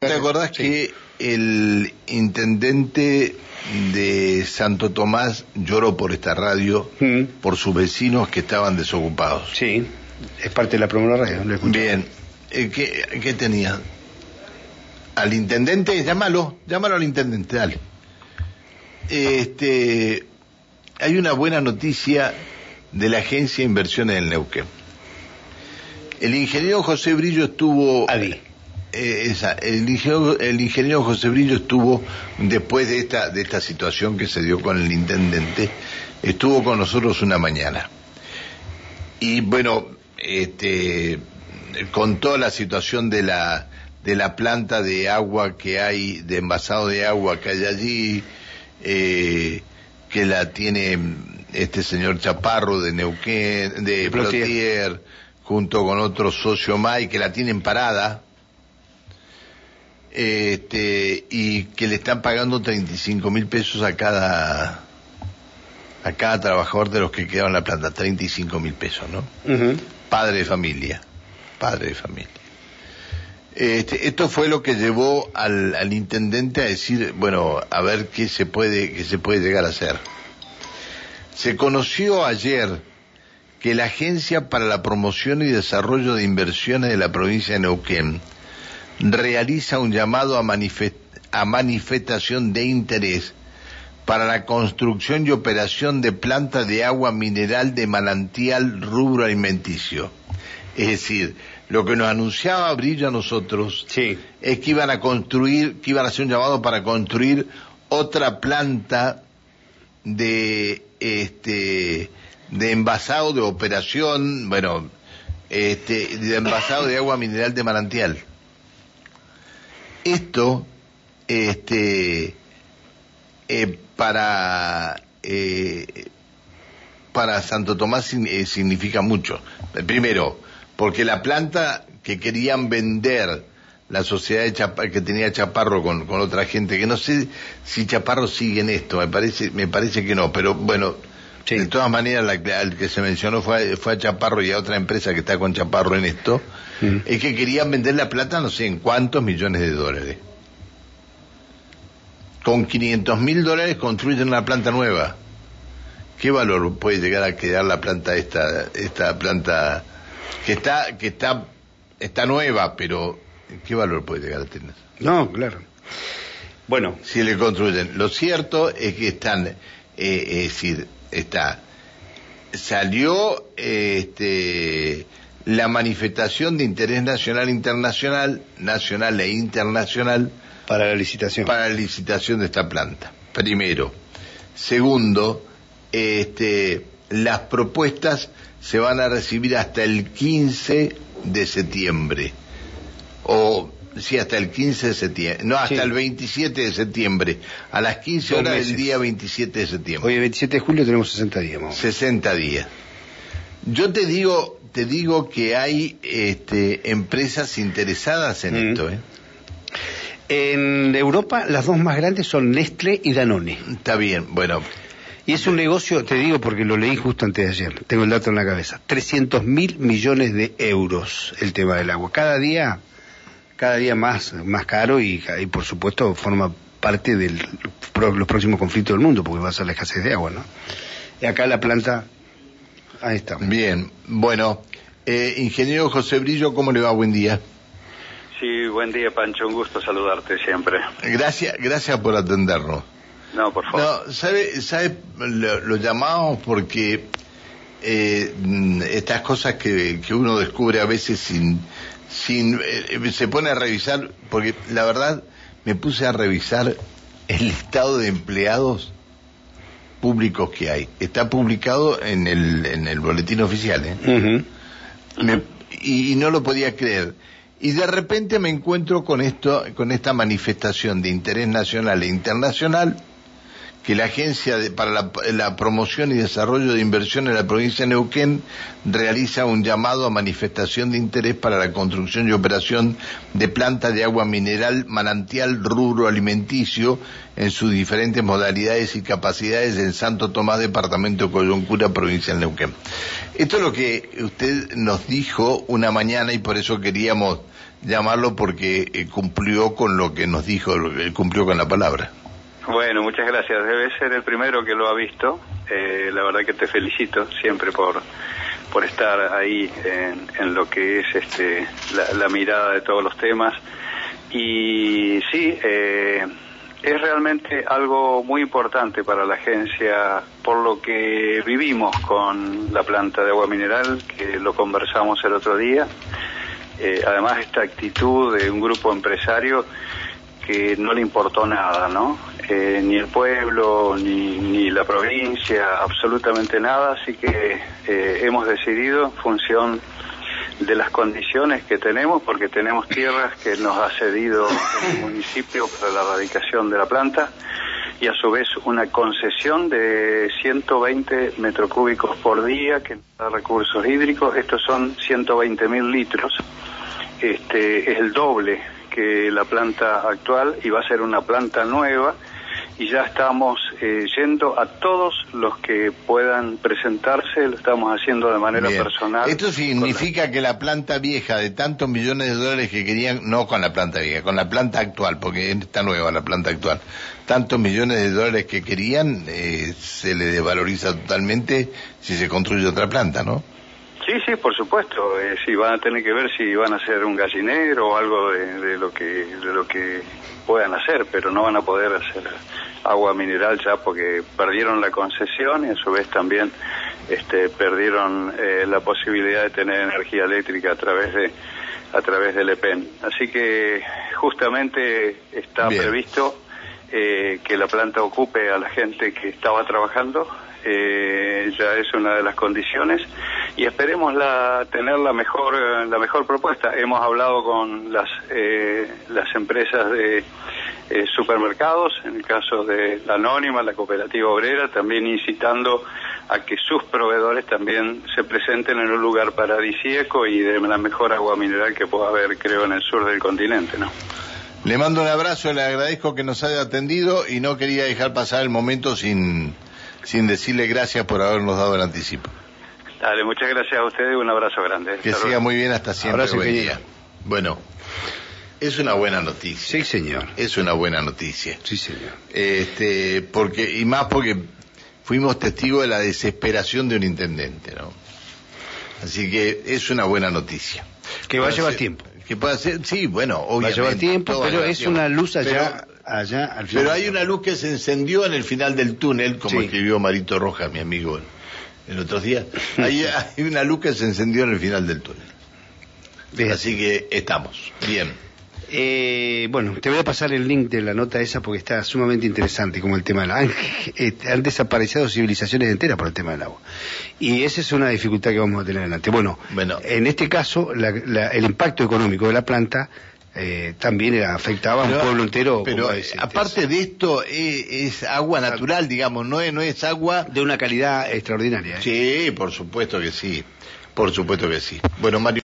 ¿Te acordás que el intendente de Santo Tomás lloró por esta radio, Mm. por sus vecinos que estaban desocupados? Sí, es parte de la la radio, lo escuché. Bien, eh, ¿qué, qué tenía? Al intendente, llámalo, llámalo al intendente, dale. Este, hay una buena noticia de la Agencia de Inversiones del Neuquén. El ingeniero José Brillo estuvo... Adi. Eh, esa, el, ingeniero, el ingeniero José Brillo estuvo, después de esta, de esta situación que se dio con el intendente, estuvo con nosotros una mañana. Y bueno, este, contó la situación de la, de la planta de agua que hay, de envasado de agua que hay allí, eh, que la tiene este señor Chaparro de Neuquén, de Plotier. Plotier, junto con otro socio más, y que la tienen parada, este, y que le están pagando 35 mil pesos a cada, a cada trabajador de los que quedaron en la planta, 35 mil pesos, ¿no? Padre de familia, padre de familia. Este, esto fue lo que llevó al, al intendente a decir, bueno, a ver qué se puede, qué se puede llegar a hacer. Se conoció ayer que la Agencia para la Promoción y Desarrollo de Inversiones de la provincia de Neuquén realiza un llamado a, manifest- a manifestación de interés para la construcción y operación de plantas de agua mineral de manantial rubro alimenticio. Es decir, lo que nos anunciaba Brillo a nosotros Sí. es que iban a construir, que iban a hacer un llamado para construir otra planta de este de envasado de operación, bueno, este de envasado de agua mineral de manantial. Esto este eh, para eh, para Santo Tomás eh, significa mucho. Primero, porque la planta que querían vender la sociedad de que tenía Chaparro con, con otra gente, que no sé si Chaparro sigue en esto, me parece, me parece que no, pero bueno, Sí. de todas maneras la, que- al que se mencionó fue, a- fue a Chaparro y a otra empresa que está con Chaparro en esto, es que querían vender la plata no sé en cuántos millones de dólares. Con 500 mil dólares construyen una planta nueva. ¿Qué valor puede llegar a quedar la planta esta, esta planta que está, que está, está nueva, pero qué valor puede llegar a tener? No, claro. Bueno, Si le construyen. Lo cierto es que están, eh, es decir, está, salió, este, la manifestación de interés nacional, internacional, nacional e internacional para la licitación. para la licitación de esta planta. Primero. Segundo, este, las propuestas se van a recibir hasta el 15 de septiembre. O, sí, hasta el 15 de septiembre. No, hasta Sí. el 27 de septiembre. A las 15 Dos horas del día 27 de septiembre. Hoy, el 27 de julio, tenemos 60 días. menos. 60 días. Yo te digo, te digo que hay este, empresas interesadas en Mm. esto, ¿eh? En Europa, las dos más grandes son Nestlé y Danone. Está bien, bueno, Y es un negocio, te digo porque lo leí justo antes de ayer, tengo el dato en la cabeza, 300 mil millones de euros el tema del agua. Cada día, cada día más, más caro y, y por supuesto forma parte de los próximos conflictos del mundo porque va a ser la escasez de agua, ¿no? Y acá la planta, ahí está. Bien, bueno, eh, ingeniero José Brillo, ¿cómo le va? Buen día. Sí, buen día, Pancho. Un gusto saludarte siempre. Gracias, gracias por atendernos. No, por favor. No, sabe, sabe, lo, lo llamamos porque eh, estas cosas que, que uno descubre a veces sin, sin, eh, se pone a revisar, porque la verdad me puse a revisar el listado de empleados públicos que hay. Está publicado en el, en el boletín oficial, ¿eh? Me- y, y no lo podía creer. Y de repente me encuentro con esto, con esta manifestación de interés nacional e internacional que la Agencia de- para la, Promoción y Desarrollo de Inversión en la provincia de Neuquén realiza un llamado a manifestación de interés para la construcción y operación de plantas de agua mineral manantial rubro alimenticio en sus diferentes modalidades y capacidades en Santo Tomás, departamento de Coyuncura, provincia de Neuquén. Esto es lo que usted nos dijo una mañana y por eso queríamos llamarlo porque eh, cumplió con lo que nos dijo, cumplió con la palabra. Bueno, muchas gracias. Debe ser el primero que lo ha visto. Eh, la verdad que te felicito siempre por por estar ahí en, en lo que es este la, mirada de todos los temas. Y sí, eh, es realmente algo muy importante para la agencia por lo que vivimos con la planta de agua mineral, que lo conversamos el otro día. Eh, además, esta actitud de un grupo empresario que no le importó nada, ¿no? Eh, ni el pueblo, ni, ni, la provincia, absolutamente nada, así que eh, hemos decidido, en función de las condiciones que tenemos, porque tenemos tierras que nos ha cedido el municipio para la erradicación de la planta, y a su vez una concesión de 120 metros cúbicos por día que da recursos hídricos, estos son 120 mil litros, este es el doble que la planta actual y va a ser una planta nueva y ya estamos eh, yendo a todos los que puedan presentarse, lo estamos haciendo de manera Bien. personal. Esto significa la... que la planta vieja de tantos millones de dólares que querían, no con la planta vieja, con la planta actual, porque está nueva la planta actual, tantos millones de dólares que querían, eh, se le desvaloriza totalmente si se construye otra planta, ¿no? Sí, sí, por supuesto. Eh, sí, van a tener que ver si van a hacer un gallinero o algo de, de, lo que de lo que puedan hacer, pero no van a poder hacer agua mineral ya porque perdieron la concesión y a su vez también este, perdieron eh, la posibilidad de tener energía eléctrica a través de a través del EPEN. Así que justamente está Bien. previsto eh, que la planta ocupe a la gente que estaba trabajando eh, ya es una de las condiciones y esperemos la, tener la mejor la mejor propuesta hemos hablado con las eh, las empresas de eh, supermercados en el caso de la anónima la cooperativa obrera también incitando a que sus proveedores también se presenten en un lugar paradisíaco y de la mejor agua mineral que pueda haber creo en el sur del continente no le mando un abrazo le agradezco que nos haya atendido y no quería dejar pasar el momento sin sin decirle gracias por habernos dado el anticipo. Dale, muchas gracias a ustedes y un abrazo grande. Que siga muy bien hasta siempre. Abrazo, buen día. Bueno, es una buena noticia. Sí, señor. Es una buena noticia. Sí, señor. Este, porque, y más porque fuimos testigos de la desesperación de un intendente, ¿no? Así que es una buena noticia. Que va a llevar tiempo. Que pueda ser, sí, bueno, obviamente. Va a llevar tiempo, pero es tiempo. una luz allá. Pero, allá al final. Pero hay una luz que se encendió en el final del túnel, como sí. escribió Marito Roja, mi amigo, el otro día. Hay, hay, una luz que se encendió en el final del túnel. Bien. Así que estamos. Bien. Eh, bueno, te voy a pasar el link de la nota esa porque está sumamente interesante, como el tema del agua. Han desaparecido civilizaciones enteras por el tema del agua. Y esa es una dificultad que vamos a tener adelante. Bueno, bueno. en este caso, la, la, el impacto económico de la planta eh, también afectaba pero, a un pueblo entero. Pero aparte de esto, es, es, agua natural, digamos, no es, no es agua... De una calidad extraordinaria. ¿eh? Sí, por supuesto que sí, por supuesto que sí. Bueno, Mario...